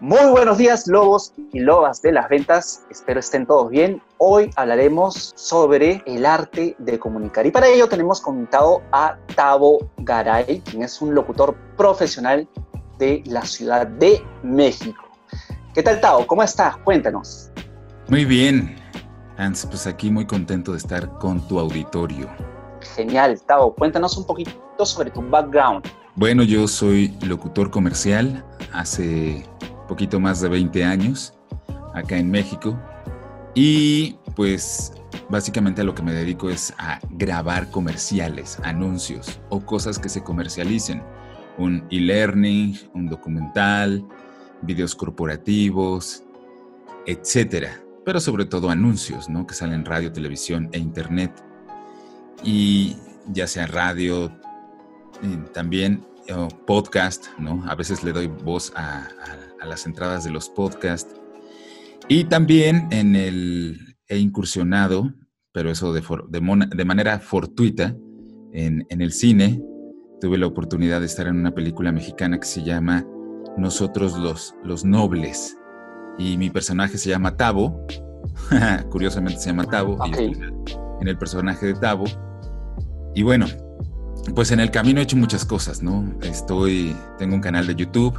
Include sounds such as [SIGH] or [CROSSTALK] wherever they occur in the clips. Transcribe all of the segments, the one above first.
Muy buenos días, lobos y lobas de las ventas. Espero estén todos bien. Hoy hablaremos sobre el arte de comunicar. Y para ello tenemos contado a Tavo Garay, quien es un locutor profesional de la Ciudad de México. ¿Qué tal, Tavo? ¿Cómo estás? Cuéntanos. Muy bien, Hans. Pues aquí muy contento de estar con tu auditorio. Genial, Tavo. Cuéntanos un poquito sobre tu background. Bueno, yo soy locutor comercial hace poquito más de 20 años acá en México. Y pues básicamente a lo que me dedico es a grabar comerciales, anuncios o cosas que se comercialicen. Un e-learning, un documental, videos corporativos, etcétera. Pero sobre todo anuncios, ¿no? Que salen en radio, televisión e internet. Y ya sea radio, también podcast, ¿no? A veces le doy voz a, las entradas de los podcasts. Y también en el, he incursionado, pero eso de, de, manera fortuita, en, en, el cine. Tuve la oportunidad de estar en una película mexicana que se llama Nosotros los, los Nobles. Y mi personaje se llama Tavo. [LAUGHS] Curiosamente se llama Tavo. en el personaje de Tavo. Y bueno, pues en el camino he hecho muchas cosas, ¿no? Estoy, tengo un canal de YouTube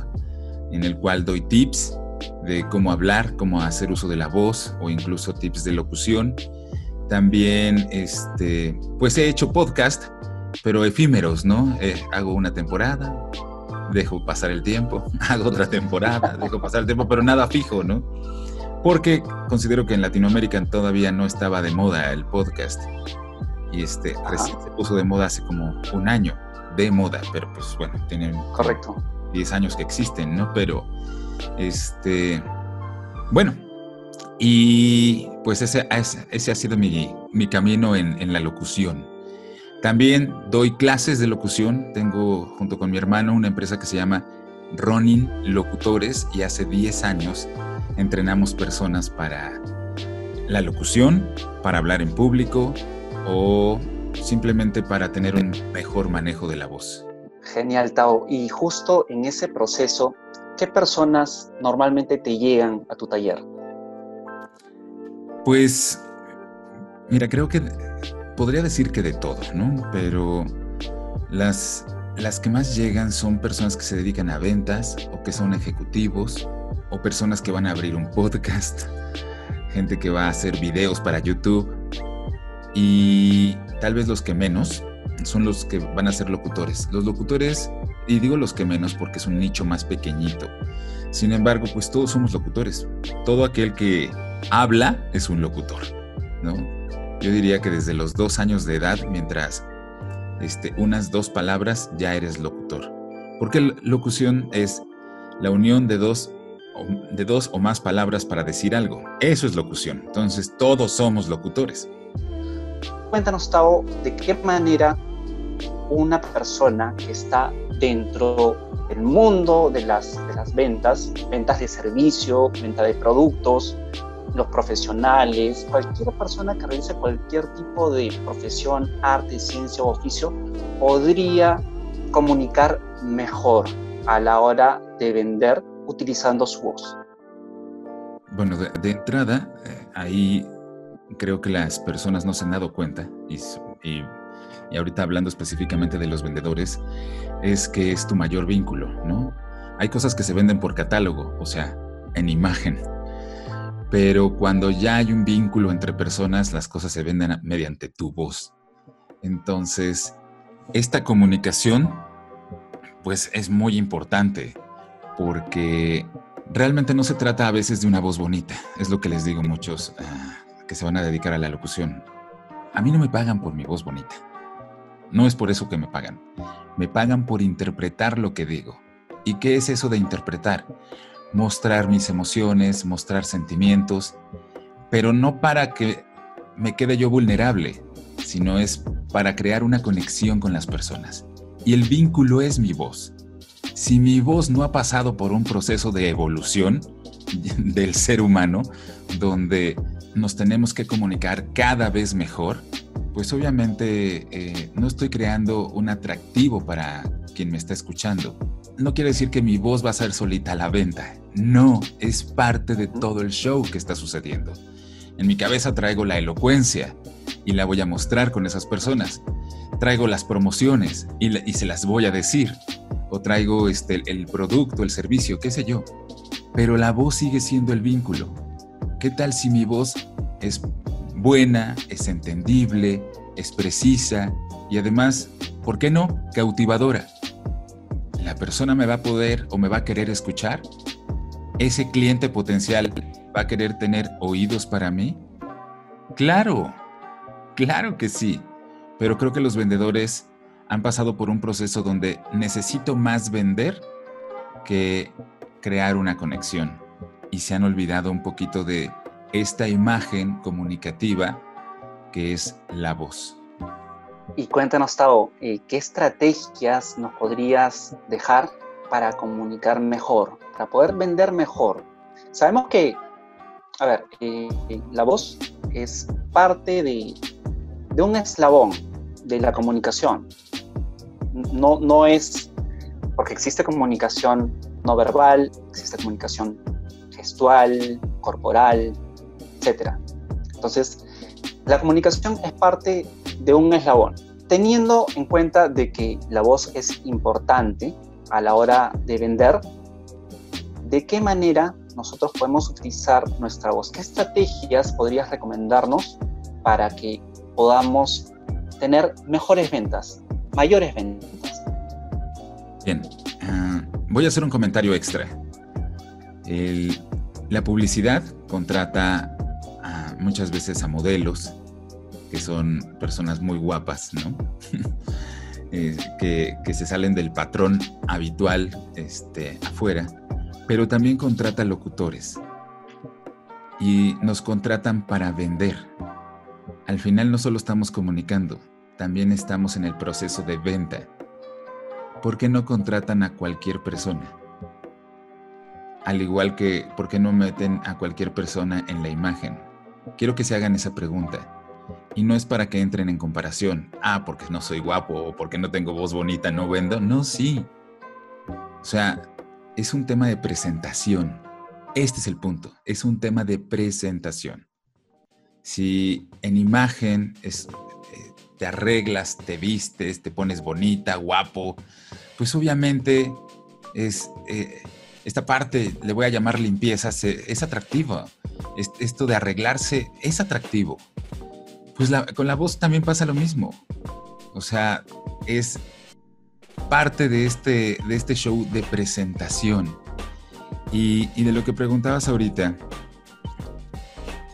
en el cual doy tips de cómo hablar, cómo hacer uso de la voz o incluso tips de locución. También, este, pues he hecho podcast, pero efímeros, ¿no? Eh, hago una temporada, dejo pasar el tiempo, [LAUGHS] hago otra temporada, dejo pasar el tiempo, pero nada fijo, ¿no? Porque considero que en Latinoamérica todavía no estaba de moda el podcast y este recién se puso de moda hace como un año, de moda, pero pues bueno, tienen correcto 10 años que existen, ¿no? Pero este bueno, y pues ese, ese ha sido mi, mi camino en, en, la locución. También doy clases de locución, tengo junto con mi hermano una empresa que se llama Ronin Locutores y hace 10 años entrenamos personas para la locución, para hablar en público, o simplemente para tener un mejor manejo de la voz. Genial, Tao. Y justo en ese proceso, ¿qué personas normalmente te llegan a tu taller? Pues, mira, creo que podría decir que de todo, ¿no? Pero las, las que más llegan son personas que se dedican a ventas o que son ejecutivos o personas que van a abrir un podcast, [LAUGHS] gente que va a hacer videos para YouTube y tal vez los que menos son los que van a ser locutores. Los locutores, y digo los que menos porque es un nicho más pequeñito. Sin embargo, pues todos somos locutores. Todo aquel que habla es un locutor, ¿no? Yo diría que desde los dos años de edad, mientras este, unas dos palabras, ya eres locutor. Porque locución es la unión de dos, de dos o más palabras para decir algo. Eso es locución. Entonces, todos somos locutores. Cuéntanos, Tao, de qué manera una persona que está dentro del mundo de las, de las ventas, ventas de servicio, venta de productos, los profesionales, cualquier persona que realice cualquier tipo de profesión, arte, ciencia o oficio, podría comunicar mejor a la hora de vender utilizando su voz. Bueno, de, entrada, eh, ahí creo que las personas no se han dado cuenta, y, y, ahorita hablando específicamente de los vendedores, es que es tu mayor vínculo, ¿no? Hay cosas que se venden por catálogo, o sea, en imagen, pero cuando ya hay un vínculo entre personas, las cosas se venden mediante tu voz. Entonces, esta comunicación, pues es muy importante, porque realmente no se trata a veces de una voz bonita, es lo que les digo muchos. Ah, que se van a dedicar a la locución. A mí no me pagan por mi voz bonita. No es por eso que me pagan. Me pagan por interpretar lo que digo. ¿Y qué es eso de interpretar? Mostrar mis emociones, mostrar sentimientos, pero no para que me quede yo vulnerable, sino es para crear una conexión con las personas. Y el vínculo es mi voz. Si mi voz no ha pasado por un proceso de evolución [LAUGHS] del ser humano, donde nos tenemos que comunicar cada vez mejor, pues obviamente eh, no estoy creando un atractivo para quien me está escuchando. No quiere decir que mi voz va a ser solita a la venta. No, es parte de todo el show que está sucediendo. En mi cabeza traigo la elocuencia y la voy a mostrar con esas personas. Traigo las promociones y, se las voy a decir. O traigo este, el producto, el servicio, qué sé yo. Pero la voz sigue siendo el vínculo. ¿Qué tal si mi voz es buena, es entendible, es precisa y además, ¿por qué no? Cautivadora. ¿La persona me va a poder o me va a querer escuchar? ¿Ese cliente potencial va a querer tener oídos para mí? Claro, claro que sí. Pero creo que los vendedores han pasado por un proceso donde necesito más vender que crear una conexión. Y se han olvidado un poquito de esta imagen comunicativa que es la voz. Y cuéntanos, Tao, eh, ¿qué estrategias nos podrías dejar para comunicar mejor, para poder vender mejor? Sabemos que, a ver, eh, la voz es parte de, de, un eslabón de la comunicación. No, no es porque existe comunicación no verbal, existe comunicación gestual, corporal, etc. Entonces, la comunicación es parte de un eslabón. Teniendo en cuenta de que la voz es importante a la hora de vender, ¿de qué manera nosotros podemos utilizar nuestra voz? ¿Qué estrategias podrías recomendarnos para que podamos tener mejores ventas, mayores ventas? Bien, ah, voy a hacer un comentario extra. la publicidad contrata muchas veces a modelos, que son personas muy guapas, ¿no? [LAUGHS] Eh, que, se salen del patrón habitual este, afuera, pero también contrata locutores y nos contratan para vender. Al final no solo estamos comunicando, también estamos en el proceso de venta. ¿Por qué no contratan a cualquier persona? Al igual que, ¿por qué no meten a cualquier persona en la imagen? Quiero que se hagan esa pregunta. Y no es para que entren en comparación. Ah, porque no soy guapo o porque no tengo voz bonita, no vendo. No, sí. O sea, es un tema de presentación. Este es el punto. Es un tema de presentación. Si en imagen es, eh, te arreglas, te vistes, te pones bonita, guapo, pues obviamente es... Eh, esta parte, le voy a llamar limpieza, es atractiva. Esto de arreglarse es atractivo. Pues con la voz también pasa lo mismo. O sea, es parte de este, de este show de presentación. Y, de lo que preguntabas ahorita,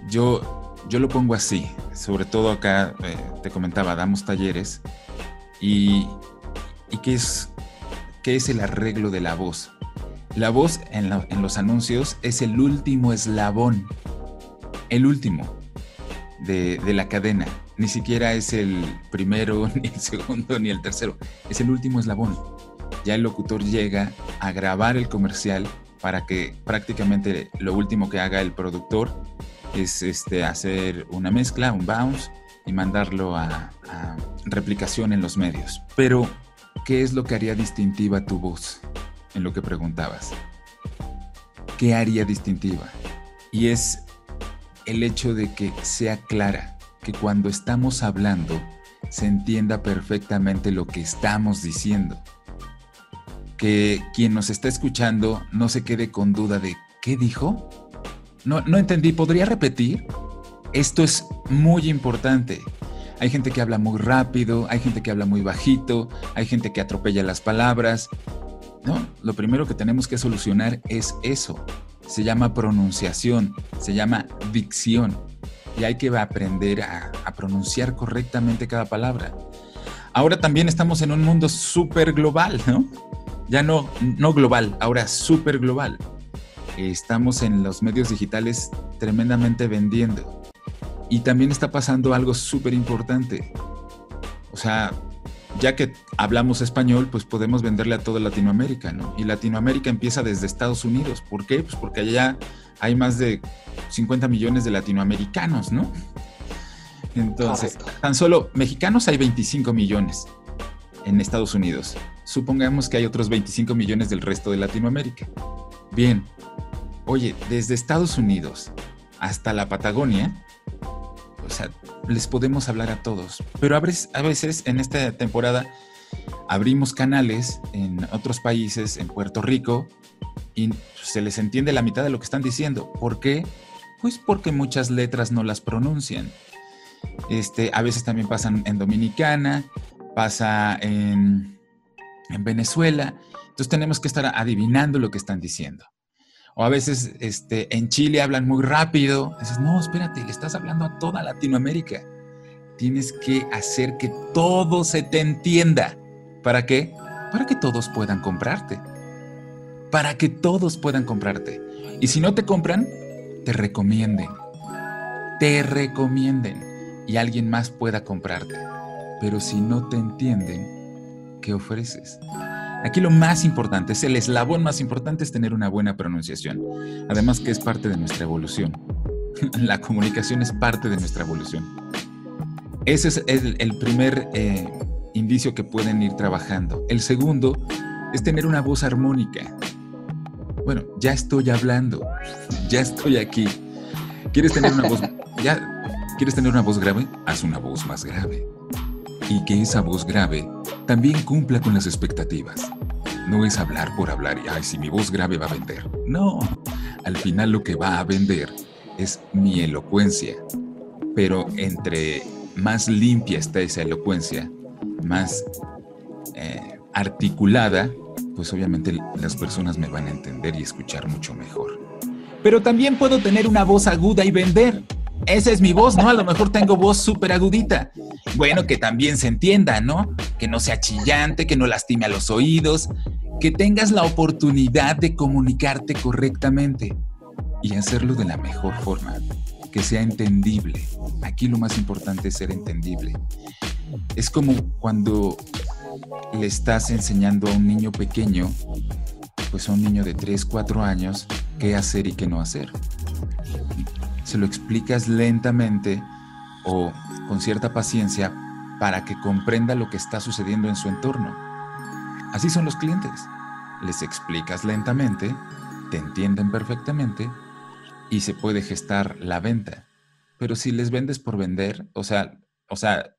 yo, yo lo pongo así. Sobre todo acá, eh, te comentaba, damos talleres. ¿Y, y qué, es, qué es el arreglo de la voz? La voz en, los anuncios es el último eslabón, el último de, la cadena. Ni siquiera es el primero, [LAUGHS] ni el segundo, ni el tercero. Es el último eslabón. Ya el locutor llega a grabar el comercial para que prácticamente lo último que haga el productor es este, hacer una mezcla, un bounce y mandarlo a, a replicación en los medios. Pero, ¿qué es lo que haría distintiva tu voz? En lo que preguntabas. ¿Qué haría distintiva? Y es el hecho de que sea clara, que cuando estamos hablando se entienda perfectamente lo que estamos diciendo. Que quien nos está escuchando no se quede con duda de ¿qué dijo? No, no entendí, ¿podría repetir? Esto es muy importante. Hay gente que habla muy rápido, hay gente que habla muy bajito, hay gente que atropella las palabras lo primero que tenemos que solucionar es eso. Se llama pronunciación, se llama dicción. Y hay que aprender a, pronunciar correctamente cada palabra. Ahora también estamos en un mundo súper global, ¿no? Ya no, no global, ahora súper global. Estamos en los medios digitales tremendamente vendiendo. Y también está pasando algo súper importante. O sea, ya que hablamos español, pues podemos venderle a toda Latinoamérica, ¿no? Y Latinoamérica empieza desde Estados Unidos. ¿Por qué? Pues porque allá hay más de 50 millones de latinoamericanos, ¿no? Entonces, tan solo mexicanos hay 25 millones en Estados Unidos. Supongamos que hay otros 25 millones del resto de Latinoamérica. Bien, Oye, desde Estados Unidos hasta la Patagonia, o sea, les podemos hablar a todos. Pero a veces en esta temporada abrimos canales en otros países, en Puerto Rico, y se les entiende la mitad de lo que están diciendo. ¿Por qué? Pues porque muchas letras no las pronuncian. Este, a veces también pasan en Dominicana, pasa en, en Venezuela. Entonces tenemos que estar adivinando lo que están diciendo. O a veces este, en Chile hablan muy rápido. Dices, no, espérate, le estás hablando a toda Latinoamérica. Tienes que hacer que todo se te entienda. ¿Para qué? Para que todos puedan comprarte. Para que todos puedan comprarte. Y si no te compran, te recomienden. Te recomienden. Y alguien más pueda comprarte. Pero si no te entienden, ¿qué ofreces? Aquí lo más importante, es el eslabón más importante es tener una buena pronunciación. Además que es parte de nuestra evolución. [LAUGHS] La comunicación es parte de nuestra evolución. Ese es el, primer eh, indicio que pueden ir trabajando. El segundo es tener una voz armónica. Bueno, ya estoy hablando, [LAUGHS] ya estoy aquí. ¿Quieres tener una voz, [LAUGHS] ¿quieres tener una voz grave? Haz una voz más grave. Y que esa voz grave también cumpla con las expectativas. No es hablar por hablar y, ay, si mi voz grave va a vender. No, al final lo que va a vender es mi elocuencia. Pero entre más limpia está esa elocuencia, más eh, articulada, pues obviamente las personas me van a entender y escuchar mucho mejor. Pero también puedo tener una voz aguda y vender. Esa es mi voz, ¿no? A lo mejor tengo voz súper agudita. Bueno, que también se entienda, ¿no? Que no sea chillante, que no lastime a los oídos, que tengas la oportunidad de comunicarte correctamente y hacerlo de la mejor forma, que sea entendible. Aquí lo más importante es ser entendible. Es como cuando le estás enseñando a un niño pequeño, pues a un niño de 3, 4 años, qué hacer y qué no hacer. Se lo explicas lentamente o con cierta paciencia para que comprenda lo que está sucediendo en su entorno. Así son los clientes. Les explicas lentamente, te entienden perfectamente y se puede gestar la venta. Pero si les vendes por vender, o sea, o sea,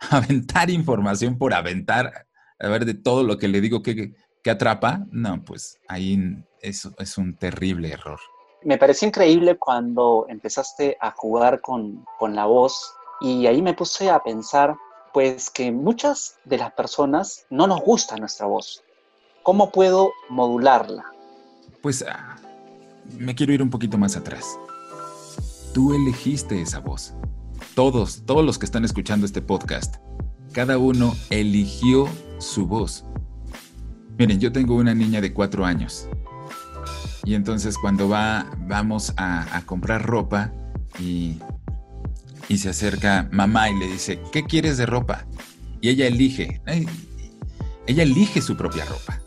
[LAUGHS] aventar información por aventar, a ver de todo lo que le digo que, que atrapa, no, pues ahí eso es un terrible error. Me pareció increíble cuando empezaste a jugar con, con la voz y ahí me puse a pensar pues que muchas de las personas no nos gusta nuestra voz. ¿Cómo puedo modularla? Pues ah, me quiero ir un poquito más atrás. Tú elegiste esa voz. Todos, todos los que están escuchando este podcast, cada uno eligió su voz. Miren, yo tengo una niña de cuatro años. Y entonces cuando va, vamos a, a comprar ropa y y se acerca mamá y le dice, ¿qué quieres de ropa? Y ella elige, ella elige su propia ropa.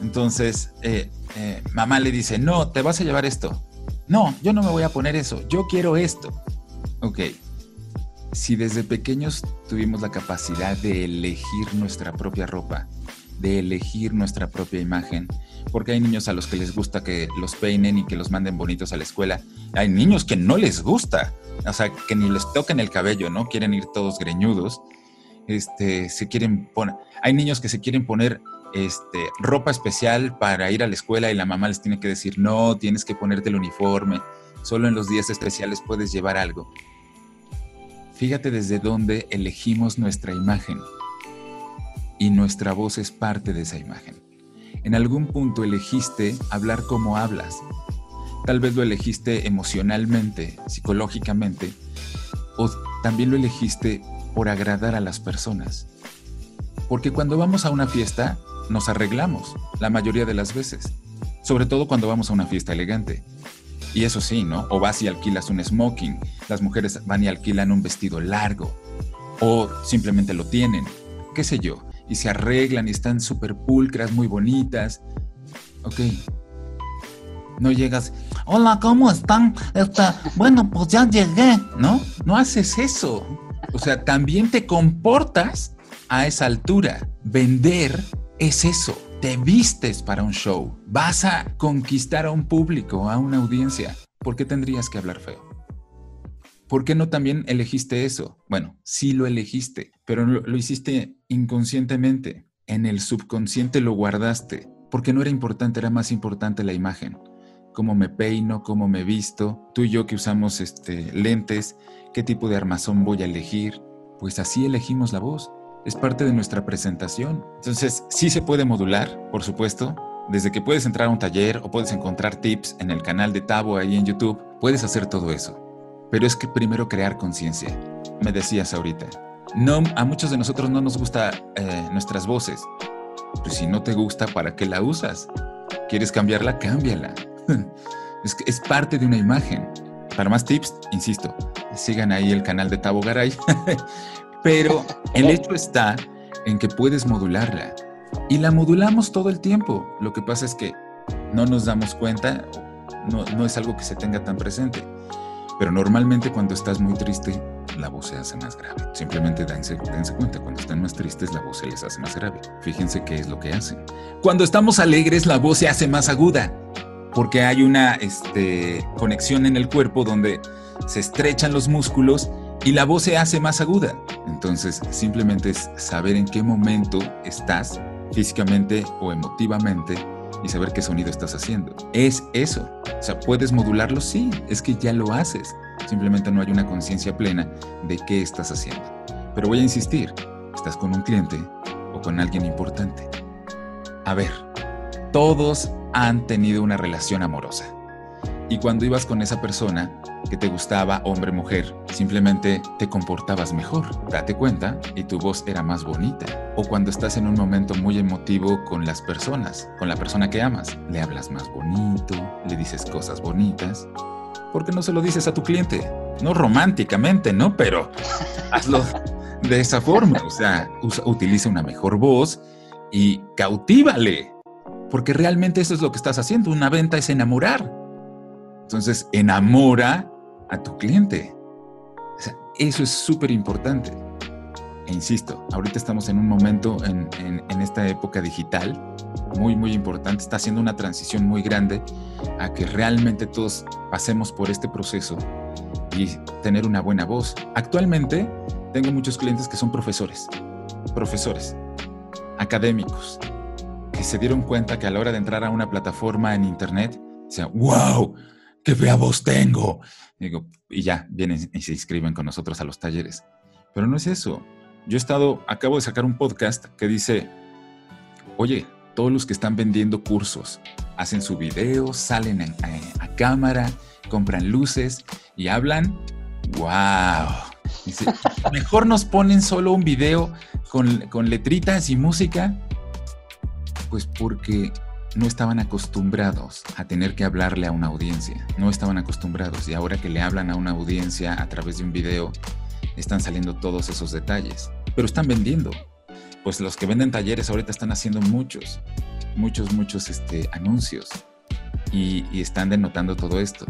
Entonces, eh, eh, mamá le dice, no, te vas a llevar esto. No, yo no me voy a poner eso, yo quiero esto. Ok, si desde pequeños tuvimos la capacidad de elegir nuestra propia ropa, de elegir nuestra propia imagen, porque hay niños a los que les gusta que los peinen y que los manden bonitos a la escuela, hay niños que no les gusta, o sea, que ni les toquen el cabello, ¿no? Quieren ir todos greñudos. Este, se quieren hay niños que se quieren poner este, ropa especial para ir a la escuela y la mamá les tiene que decir, no, tienes que ponerte el uniforme, solo en los días especiales puedes llevar algo. Fíjate desde dónde elegimos nuestra imagen y nuestra voz es parte de esa imagen. En algún punto elegiste hablar como hablas, Tal vez lo elegiste emocionalmente, psicológicamente, o también lo elegiste por agradar a las personas. Porque cuando vamos a una fiesta, nos arreglamos, la mayoría de las veces. Sobre todo cuando vamos a una fiesta elegante. Y eso sí, ¿no? O vas y alquilas un smoking, las mujeres van y alquilan un vestido largo, o simplemente lo tienen, qué sé yo, y se arreglan y están súper pulcras, muy bonitas. Ok, no llegas, hola, ¿cómo están? Está, bueno, pues ya llegué, ¿no? No haces eso. O sea, también te comportas a esa altura. Vender es eso. te vistes para un show, vas a conquistar a un público, a una audiencia, ¿por qué tendrías que hablar feo? ¿Por qué no también elegiste eso? Bueno, sí lo elegiste, pero lo, hiciste inconscientemente. En el subconsciente lo guardaste, porque no era importante, era más importante la imagen. Cómo me peino, cómo me visto, tú y yo que usamos este, lentes, qué tipo de armazón voy a elegir. Pues así elegimos la voz es parte de nuestra presentación. Entonces, sí se puede modular, por supuesto. Desde que puedes entrar a un taller o puedes encontrar tips en el canal de Tabo ahí en YouTube, puedes hacer todo eso. Pero es que primero crear conciencia. Me decías ahorita, no, a muchos de nosotros no nos gusta eh, nuestras voces. Pues si no te gusta, ¿para qué la usas? ¿Quieres cambiarla? Cámbiala. [LAUGHS] es, es parte de una imagen. Para más tips, insisto, sigan ahí el canal de Tabo Garay [LAUGHS] Pero el hecho está en que puedes modularla. Y la modulamos todo el tiempo. Lo que pasa es que no nos damos cuenta, no, es algo que se tenga tan presente. Pero normalmente cuando estás muy triste, la voz se hace más grave. Simplemente dense, dense, cuenta, cuando están más tristes, la voz se les hace más grave. Fíjense qué es lo que hacen. Cuando estamos alegres, la voz se hace más aguda, porque hay una este, conexión en el cuerpo donde se estrechan los músculos y la voz se hace más aguda. Entonces, simplemente es saber en qué momento estás físicamente o emotivamente y saber qué sonido estás haciendo. Es eso. O sea, ¿puedes modularlo? Sí, es que ya lo haces. Simplemente no hay una conciencia plena de qué estás haciendo. Pero voy a insistir, estás con un cliente o con alguien importante. A ver, todos han tenido una relación amorosa. Y cuando ibas con esa persona, que te gustaba, hombre, mujer, simplemente te comportabas mejor. Date cuenta y tu voz era más bonita. O cuando estás en un momento muy emotivo con las personas, con la persona que amas, le hablas más bonito, le dices cosas bonitas. ¿Por qué no se lo dices a tu cliente? No románticamente, ¿no? Pero [LAUGHS] hazlo de esa forma. O sea, utiliza una mejor voz y cautívale. Porque realmente eso es lo que estás haciendo. Una venta es enamorar. Entonces, enamora a tu cliente. eso es súper importante. E insisto, ahorita estamos en un momento en, esta época digital muy, muy importante. Está haciendo una transición muy grande a que realmente todos pasemos por este proceso y tener una buena voz. Actualmente tengo muchos clientes que son profesores, profesores, académicos, que se dieron cuenta que a la hora de entrar a una plataforma en Internet, o sea, wow, qué fea voz tengo. Digo, y ya, vienen y se inscriben con nosotros a los talleres. Pero no es eso. Yo he estado, acabo de sacar un podcast que dice, oye, todos los que están vendiendo cursos, hacen su video, salen a, cámara, compran luces y hablan, wow. Dice, [LAUGHS] mejor nos ponen solo un video con, con letritas y música, pues porque no estaban acostumbrados a tener que hablarle a una audiencia, no estaban acostumbrados y ahora que le hablan a una audiencia a través de un video, están saliendo todos esos detalles, pero están vendiendo. Pues los que venden talleres ahorita están haciendo muchos, muchos, muchos este, anuncios y, están denotando todo esto.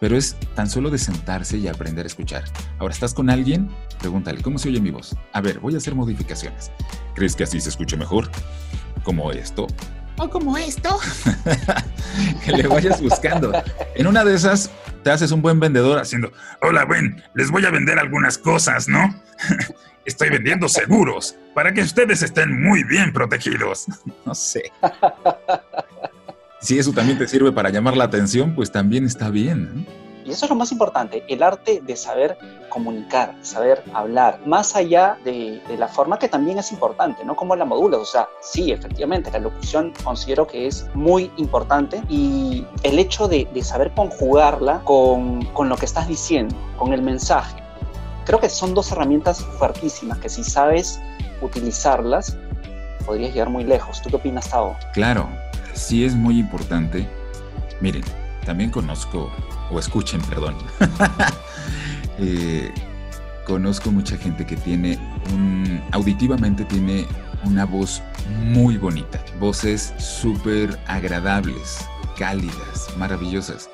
Pero es tan solo de sentarse y aprender a escuchar. Ahora, ¿estás con alguien? Pregúntale, ¿cómo se oye mi voz? A ver, voy a hacer modificaciones. ¿Crees que así se escuche mejor? Como esto, o como esto. [LAUGHS] que le vayas buscando. En una de esas te haces un buen vendedor haciendo, hola, ven, les voy a vender algunas cosas, ¿no? [LAUGHS] Estoy vendiendo seguros para que ustedes estén muy bien protegidos. [LAUGHS] No sé. Si eso también te sirve para llamar la atención, pues también está bien. Y eso es lo más importante, el arte de saber comunicar, saber hablar, más allá de, la forma que también es importante, ¿no? Como la modulas, o sea, sí, efectivamente, la locución considero que es muy importante y el hecho de, saber conjugarla con, con lo que estás diciendo, con el mensaje. Creo que son dos herramientas fuertísimas que si sabes utilizarlas, podrías llegar muy lejos. ¿Tú qué opinas, Tao? Claro, sí es muy importante. Miren, también conozco o escuchen, perdón. [LAUGHS] Eh, conozco mucha gente que tiene un, auditivamente tiene una voz muy bonita, voces súper agradables, cálidas, maravillosas,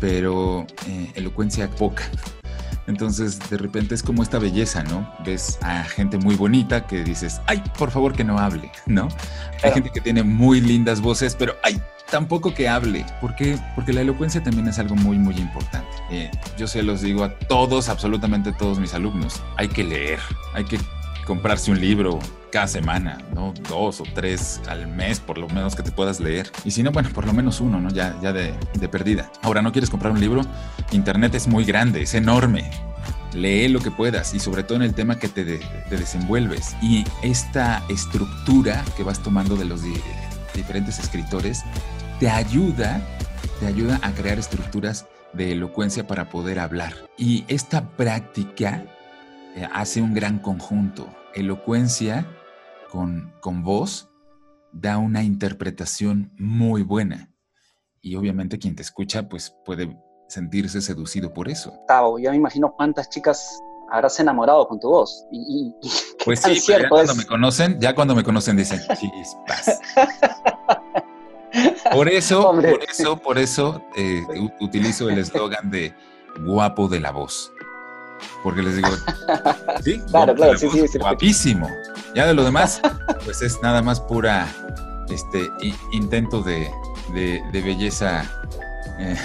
pero eh, elocuencia poca. Entonces, de repente es como esta belleza, ¿no? Ves a gente muy bonita que dices, ay, por favor que no hable, [LAUGHS] ¿no? Hay gente que tiene muy lindas voces, pero ay, tampoco que hable. ¿Por qué? Porque la elocuencia también es algo muy, muy importante. Eh, yo se los digo a todos, absolutamente todos mis alumnos, hay que leer, hay que comprarse un libro cada semana, ¿no? Dos o tres al mes, por lo menos que te puedas leer. Y si no, bueno, por lo menos uno, ¿no? Ya, ya de, de perdida. Ahora, ¿no quieres comprar un libro? Internet es muy grande, es enorme. Lee lo que puedas y sobre todo en el tema que te, te desenvuelves. Y esta estructura que vas tomando de los diferentes escritores te ayuda, te ayuda a crear estructuras de elocuencia para poder hablar. Y esta práctica eh, hace un gran conjunto. Elocuencia con, con voz da una interpretación muy buena. Y obviamente quien te escucha pues puede sentirse seducido por eso. Tavo, ya me imagino cuántas chicas habrás enamorado con tu voz. Y, [LAUGHS] pues sí, ya cuando me conocen, ya cuando me conocen dicen, chispas. [LAUGHS] Por eso, por eso, por eso eh, utilizo el eslogan de guapo de la voz. Porque les digo, [LAUGHS] sí, claro, claro, sí, sí, guapísimo. Ya de lo demás, pues es nada más pura este intento de, belleza eh,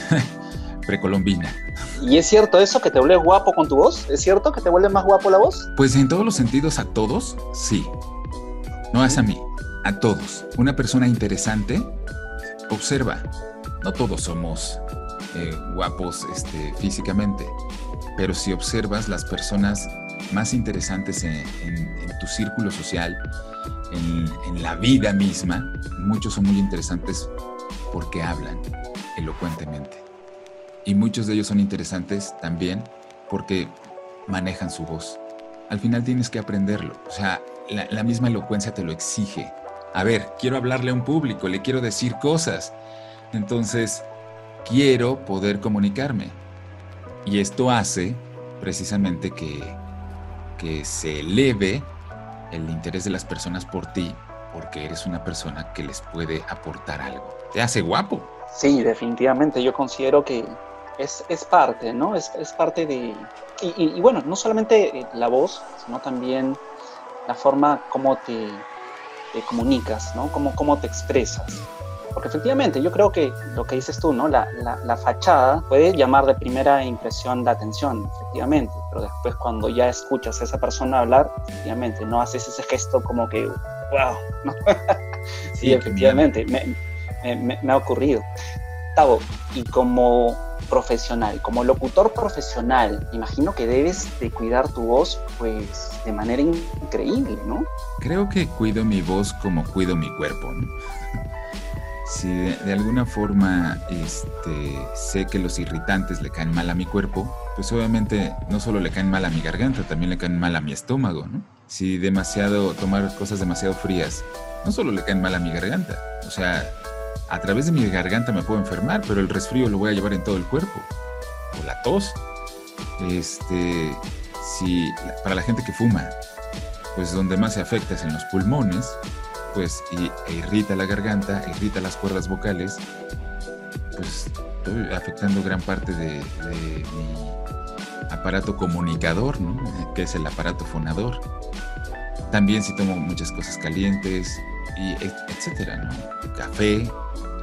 precolombina. ¿Y es cierto eso que te vuelve guapo con tu voz? ¿Es cierto que te vuelve más guapo la voz? Pues en todos los sentidos, a todos, sí. No es a mí, a todos. Una persona interesante observa. No todos somos eh, guapos este, físicamente, pero si observas las personas más interesantes en, tu círculo social, en, en, la vida misma, muchos son muy interesantes porque hablan elocuentemente. Y muchos de ellos son interesantes también porque manejan su voz. Al final tienes que aprenderlo. O sea, la, misma elocuencia te lo exige. A ver, quiero hablarle a un público, le quiero decir cosas. Entonces, quiero poder comunicarme. Y esto hace precisamente que, que se eleve el interés de las personas por ti, porque eres una persona que les puede aportar algo. Te hace guapo. Sí, definitivamente. Yo considero que es, es parte, ¿no? Es, es parte de... Y, y, bueno, no solamente eh, la voz, sino también la forma como te, te comunicas, ¿no? Cómo, cómo te expresas. Porque efectivamente, yo creo que lo que dices tú, ¿no? La, la, fachada puede llamar de primera impresión la atención, efectivamente, pero después cuando ya escuchas a esa persona hablar, efectivamente, no haces ese gesto como que, wow, ¿no? [LAUGHS] sí, efectivamente, me, me, me, ha ocurrido. Tavo, y como profesional, como locutor profesional, imagino que debes de cuidar tu voz pues de manera increíble, ¿no? Creo que cuido mi voz como cuido mi cuerpo, ¿no? si de, alguna forma este, sé que los irritantes le caen mal a mi cuerpo, pues obviamente no solo le caen mal a mi garganta, también le caen mal a mi estómago, ¿no? Si demasiado, tomar cosas demasiado frías, no solo le caen mal a mi garganta, o sea, a través de mi garganta me puedo enfermar, pero el resfrío lo voy a llevar en todo el cuerpo, o la tos. Este, si, para la gente que fuma, pues donde más se afecta es en los pulmones, pues e irrita la garganta, irrita las cuerdas vocales, pues estoy afectando gran parte de, mi aparato comunicador, ¿no? que es el aparato fonador. También si tomo muchas cosas calientes, y etcétera, ¿no? Café,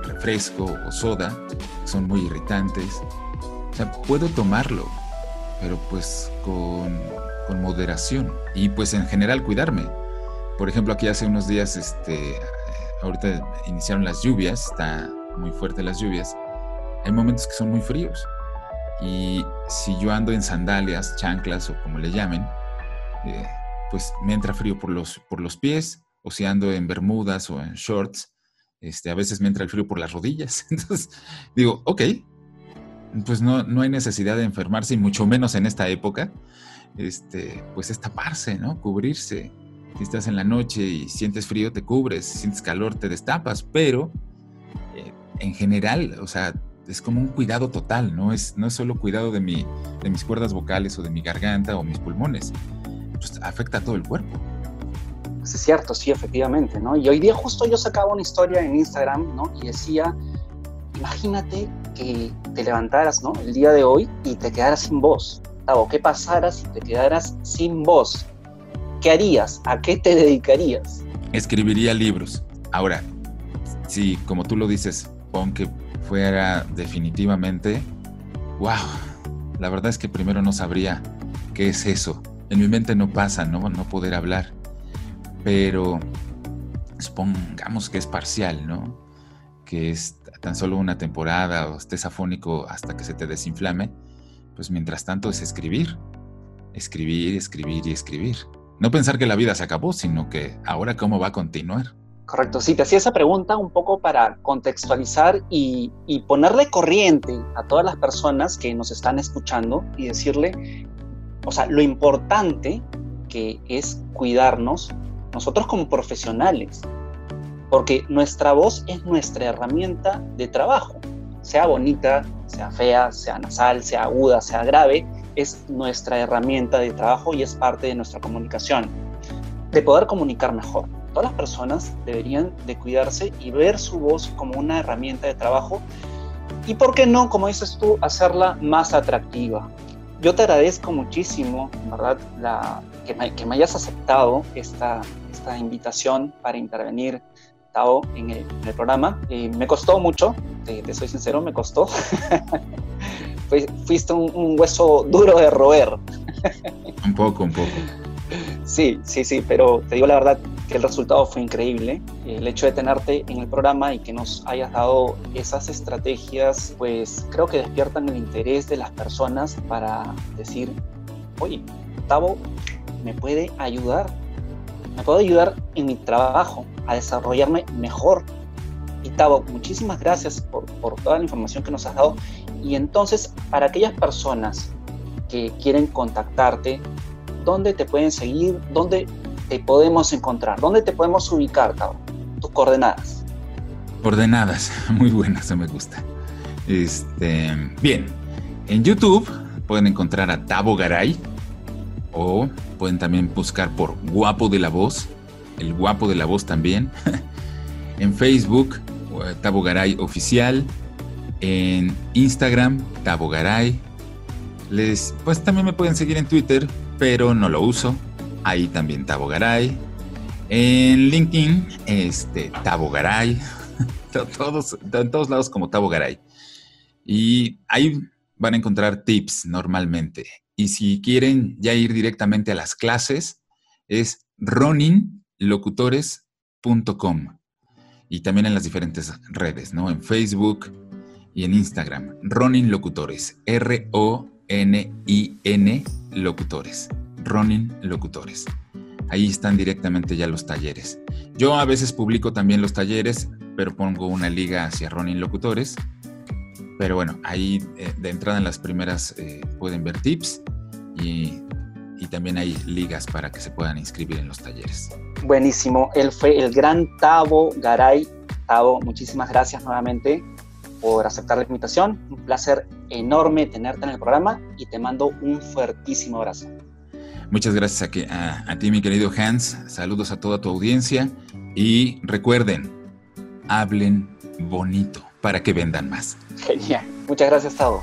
refresco o soda son muy irritantes. O sea, puedo tomarlo, pero pues con, con moderación y pues en general cuidarme por ejemplo, aquí hace unos días, este, ahorita iniciaron las lluvias, está muy fuerte las lluvias. Hay momentos que son muy fríos. Y si yo ando en sandalias, chanclas o como le llamen, eh, pues me entra frío por los, por los pies, o en bermudas o en shorts, este, a veces me entra el frío por las rodillas. [LAUGHS] Entonces digo, ok, pues no, no hay necesidad de enfermarse y mucho menos en esta época, este, pues es taparse, ¿no? Cubrirse. Si estás en la noche y sientes frío, te cubres, si sientes calor, te destapas, pero eh, en general, o sea, es como un cuidado total, no es, no es solo cuidado de, mi, de mis cuerdas vocales o de mi garganta o mis pulmones, pues afecta a todo el cuerpo. Pues es cierto, sí, efectivamente, ¿no? Y hoy día justo yo sacaba una historia en Instagram, ¿no? Y decía, imagínate que te levantaras, ¿no? El día de hoy y te quedaras sin voz Tavo, ¿qué pasara si te quedaras sin voz? ¿Qué harías? ¿A qué te dedicarías? Escribiría libros. Ahora, si como tú lo dices, aunque fuera definitivamente, wow, la verdad es que primero no sabría qué es eso. En mi mente no pasa, ¿no? No poder hablar. Pero supongamos que es parcial, ¿no? Que es tan solo una temporada o estés afónico hasta que se te desinflame. Pues mientras tanto es escribir. Escribir, escribir y escribir. No pensar que la vida se acabó, sino que ahora cómo va a continuar. Correcto, sí, te hacía esa pregunta un poco para contextualizar y, ponerle corriente a todas las personas que nos están escuchando y decirle, o sea, lo importante que es cuidarnos nosotros como profesionales, porque nuestra voz es nuestra herramienta de trabajo, sea bonita, sea fea, sea nasal, sea aguda, sea grave, es nuestra herramienta de trabajo y es parte de nuestra comunicación, de poder comunicar mejor. Todas las personas deberían de cuidarse y ver su voz como una herramienta de trabajo y, ¿por qué no, como dices tú, hacerla más atractiva? Yo te agradezco muchísimo, ¿verdad?, la, que, me, hayas aceptado esta, esta invitación para intervenir, Tao, en el, programa. Eh, me costó mucho, te, soy sincero, me costó. [LAUGHS] Fuiste un, un hueso duro de roer. un poco, un poco. Sí, sí, sí, pero te digo la verdad que el resultado fue increíble. El hecho de tenerte en el programa y que nos hayas dado esas estrategias, pues creo que despiertan el interés de las personas para decir, oye, Tavo me puede ayudar, me puede ayudar en mi trabajo a desarrollarme mejor. Y Tavo, muchísimas gracias por, por toda la información que nos has dado. Y entonces, para aquellas personas que quieren contactarte, dónde te pueden seguir, dónde te podemos encontrar, dónde te podemos ubicar, tus coordenadas. Coordenadas, [LAUGHS] muy buenas, eso me gusta. Este, bien, en YouTube pueden encontrar a Tabo Garay o pueden también buscar por Guapo de la Voz, el Guapo de la Voz también. [LAUGHS] en Facebook, Tabo Garay Oficial. En Instagram, Tabo Garay. Les, pues también me pueden seguir en Twitter pero no lo uso. Ahí también Tabogaray. En LinkedIn, este, Tabogaray. [LAUGHS] en todos lados como Tabogaray. Y ahí van a encontrar tips normalmente. Y si quieren ya ir directamente a las clases, es roninlocutores.com. Y también en las diferentes redes, ¿no? En Facebook y en Instagram. Ronin Locutores. R-O-N-I-N locutores, Ronin Locutores. Ahí están directamente ya los talleres. Yo a veces publico también los talleres, pero pongo una liga hacia Ronin Locutores. Pero bueno, ahí eh, de entrada en las primeras eh, pueden ver tips y, y también hay ligas para que se puedan inscribir en los talleres. Buenísimo. Él fue el gran Tavo Garay. Tavo, muchísimas gracias nuevamente por aceptar la invitación. Un placer enorme tenerte en el programa y te mando un fuertísimo abrazo. Muchas gracias a, a, ti, mi querido Hans. Saludos a toda tu audiencia y recuerden, hablen bonito para que vendan más. Genial. Muchas gracias, Tavo.